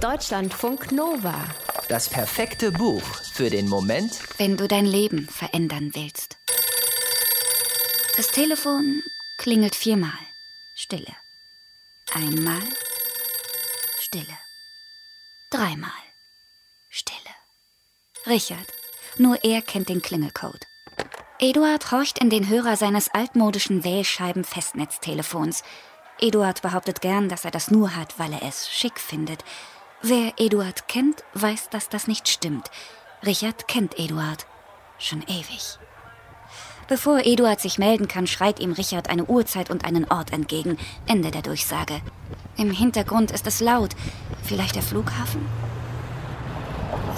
Deutschlandfunk Nova. Das perfekte Buch für den Moment, wenn du dein Leben verändern willst. Das Telefon klingelt viermal. Stille. Einmal. Stille. Dreimal. Stille. Richard. Nur er kennt den Klingelcode. Eduard horcht in den Hörer seines altmodischen Wählscheiben-Festnetztelefons. Eduard behauptet gern, dass er das nur hat, weil er es schick findet. Wer Eduard kennt, weiß, dass das nicht stimmt. Richard kennt Eduard. Schon ewig. Bevor Eduard sich melden kann, schreit ihm Richard eine Uhrzeit und einen Ort entgegen. Ende der Durchsage. Im Hintergrund ist es laut. Vielleicht der Flughafen?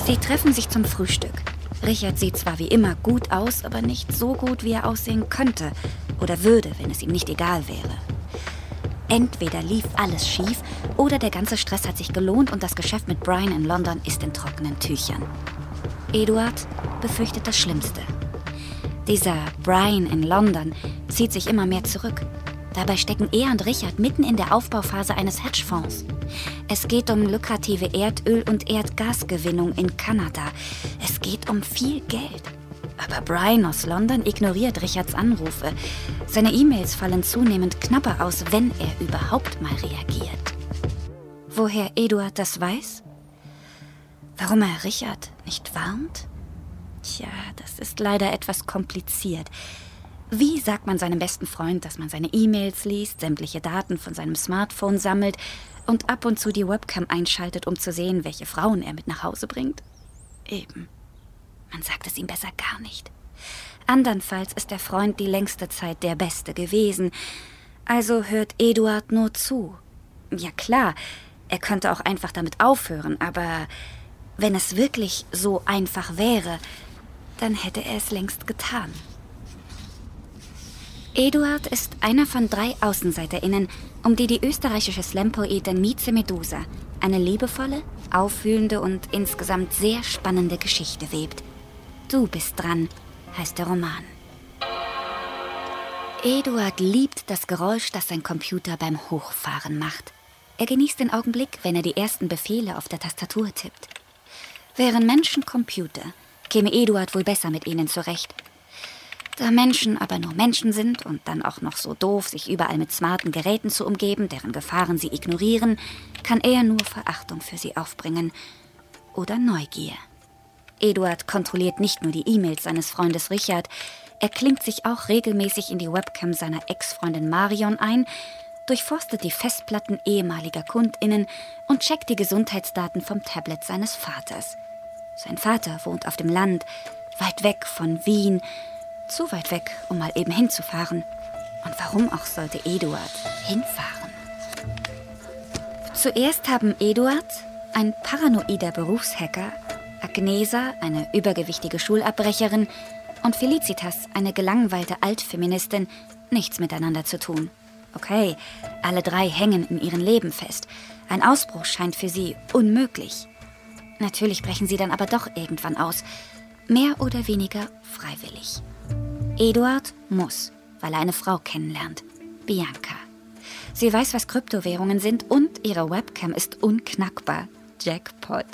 Sie treffen sich zum Frühstück. Richard sieht zwar wie immer gut aus, aber nicht so gut, wie er aussehen könnte oder würde, wenn es ihm nicht egal wäre. Entweder lief alles schief oder der ganze Stress hat sich gelohnt und das Geschäft mit Brian in London ist in trockenen Tüchern. Eduard befürchtet das Schlimmste. Dieser Brian in London zieht sich immer mehr zurück. Dabei stecken er und Richard mitten in der Aufbauphase eines Hedgefonds. Es geht um lukrative Erdöl- und Erdgasgewinnung in Kanada. Es geht um viel Geld. Aber Brian aus London ignoriert Richards Anrufe. Seine E-Mails fallen zunehmend knapper aus, wenn er überhaupt mal reagiert. Woher Eduard das weiß? Warum er Richard nicht warnt? Tja, das ist leider etwas kompliziert. Wie sagt man seinem besten Freund, dass man seine E-Mails liest, sämtliche Daten von seinem Smartphone sammelt und ab und zu die Webcam einschaltet, um zu sehen, welche Frauen er mit nach Hause bringt? Eben. Man sagt es ihm besser gar nicht. Andernfalls ist der Freund die längste Zeit der Beste gewesen. Also hört Eduard nur zu. Ja klar, er könnte auch einfach damit aufhören, aber wenn es wirklich so einfach wäre, dann hätte er es längst getan. Eduard ist einer von drei AußenseiterInnen, um die die österreichische Slam-Poetin Mieze Medusa eine liebevolle, aufwühlende und insgesamt sehr spannende Geschichte webt. Du bist dran, heißt der Roman. Eduard liebt das Geräusch, das sein Computer beim Hochfahren macht. Er genießt den Augenblick, wenn er die ersten Befehle auf der Tastatur tippt. Wären Menschen Computer, käme Eduard wohl besser mit ihnen zurecht. Da Menschen aber nur Menschen sind und dann auch noch so doof, sich überall mit smarten Geräten zu umgeben, deren Gefahren sie ignorieren, kann er nur Verachtung für sie aufbringen. Oder Neugier. Eduard kontrolliert nicht nur die E-Mails seines Freundes Richard, er klingt sich auch regelmäßig in die Webcam seiner Ex-Freundin Marion ein, durchforstet die Festplatten ehemaliger Kundinnen und checkt die Gesundheitsdaten vom Tablet seines Vaters. Sein Vater wohnt auf dem Land, weit weg von Wien, zu weit weg, um mal eben hinzufahren. Und warum auch sollte Eduard hinfahren? Zuerst haben Eduard, ein paranoider Berufshacker, Agnesa, eine übergewichtige Schulabbrecherin, und Felicitas, eine gelangweilte Altfeministin, nichts miteinander zu tun. Okay, alle drei hängen in ihrem Leben fest. Ein Ausbruch scheint für sie unmöglich. Natürlich brechen sie dann aber doch irgendwann aus. Mehr oder weniger freiwillig. Eduard muss, weil er eine Frau kennenlernt. Bianca. Sie weiß, was Kryptowährungen sind und ihre Webcam ist unknackbar. Jackpot.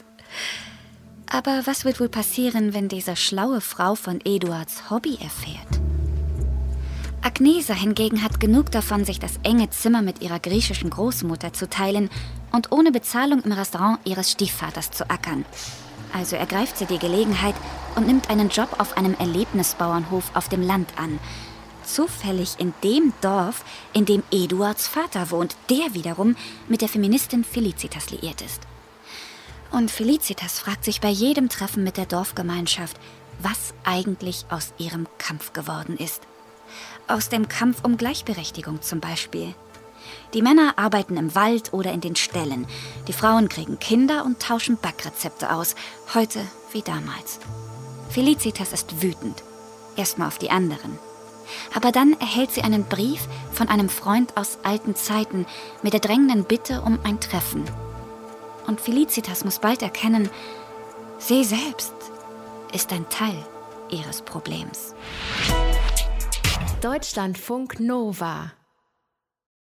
Aber was wird wohl passieren, wenn diese schlaue Frau von Eduards Hobby erfährt? Agnesa hingegen hat genug davon, sich das enge Zimmer mit ihrer griechischen Großmutter zu teilen und ohne Bezahlung im Restaurant ihres Stiefvaters zu ackern. Also ergreift sie die Gelegenheit und nimmt einen Job auf einem Erlebnisbauernhof auf dem Land an. Zufällig in dem Dorf, in dem Eduards Vater wohnt, der wiederum mit der Feministin Felicitas liiert ist. Und Felicitas fragt sich bei jedem Treffen mit der Dorfgemeinschaft, was eigentlich aus ihrem Kampf geworden ist. Aus dem Kampf um Gleichberechtigung zum Beispiel. Die Männer arbeiten im Wald oder in den Ställen. Die Frauen kriegen Kinder und tauschen Backrezepte aus. Heute wie damals. Felicitas ist wütend. Erstmal auf die anderen. Aber dann erhält sie einen Brief von einem Freund aus alten Zeiten mit der drängenden Bitte um ein Treffen und Felicitas muss bald erkennen, sie selbst ist ein Teil ihres Problems. Deutschlandfunk Nova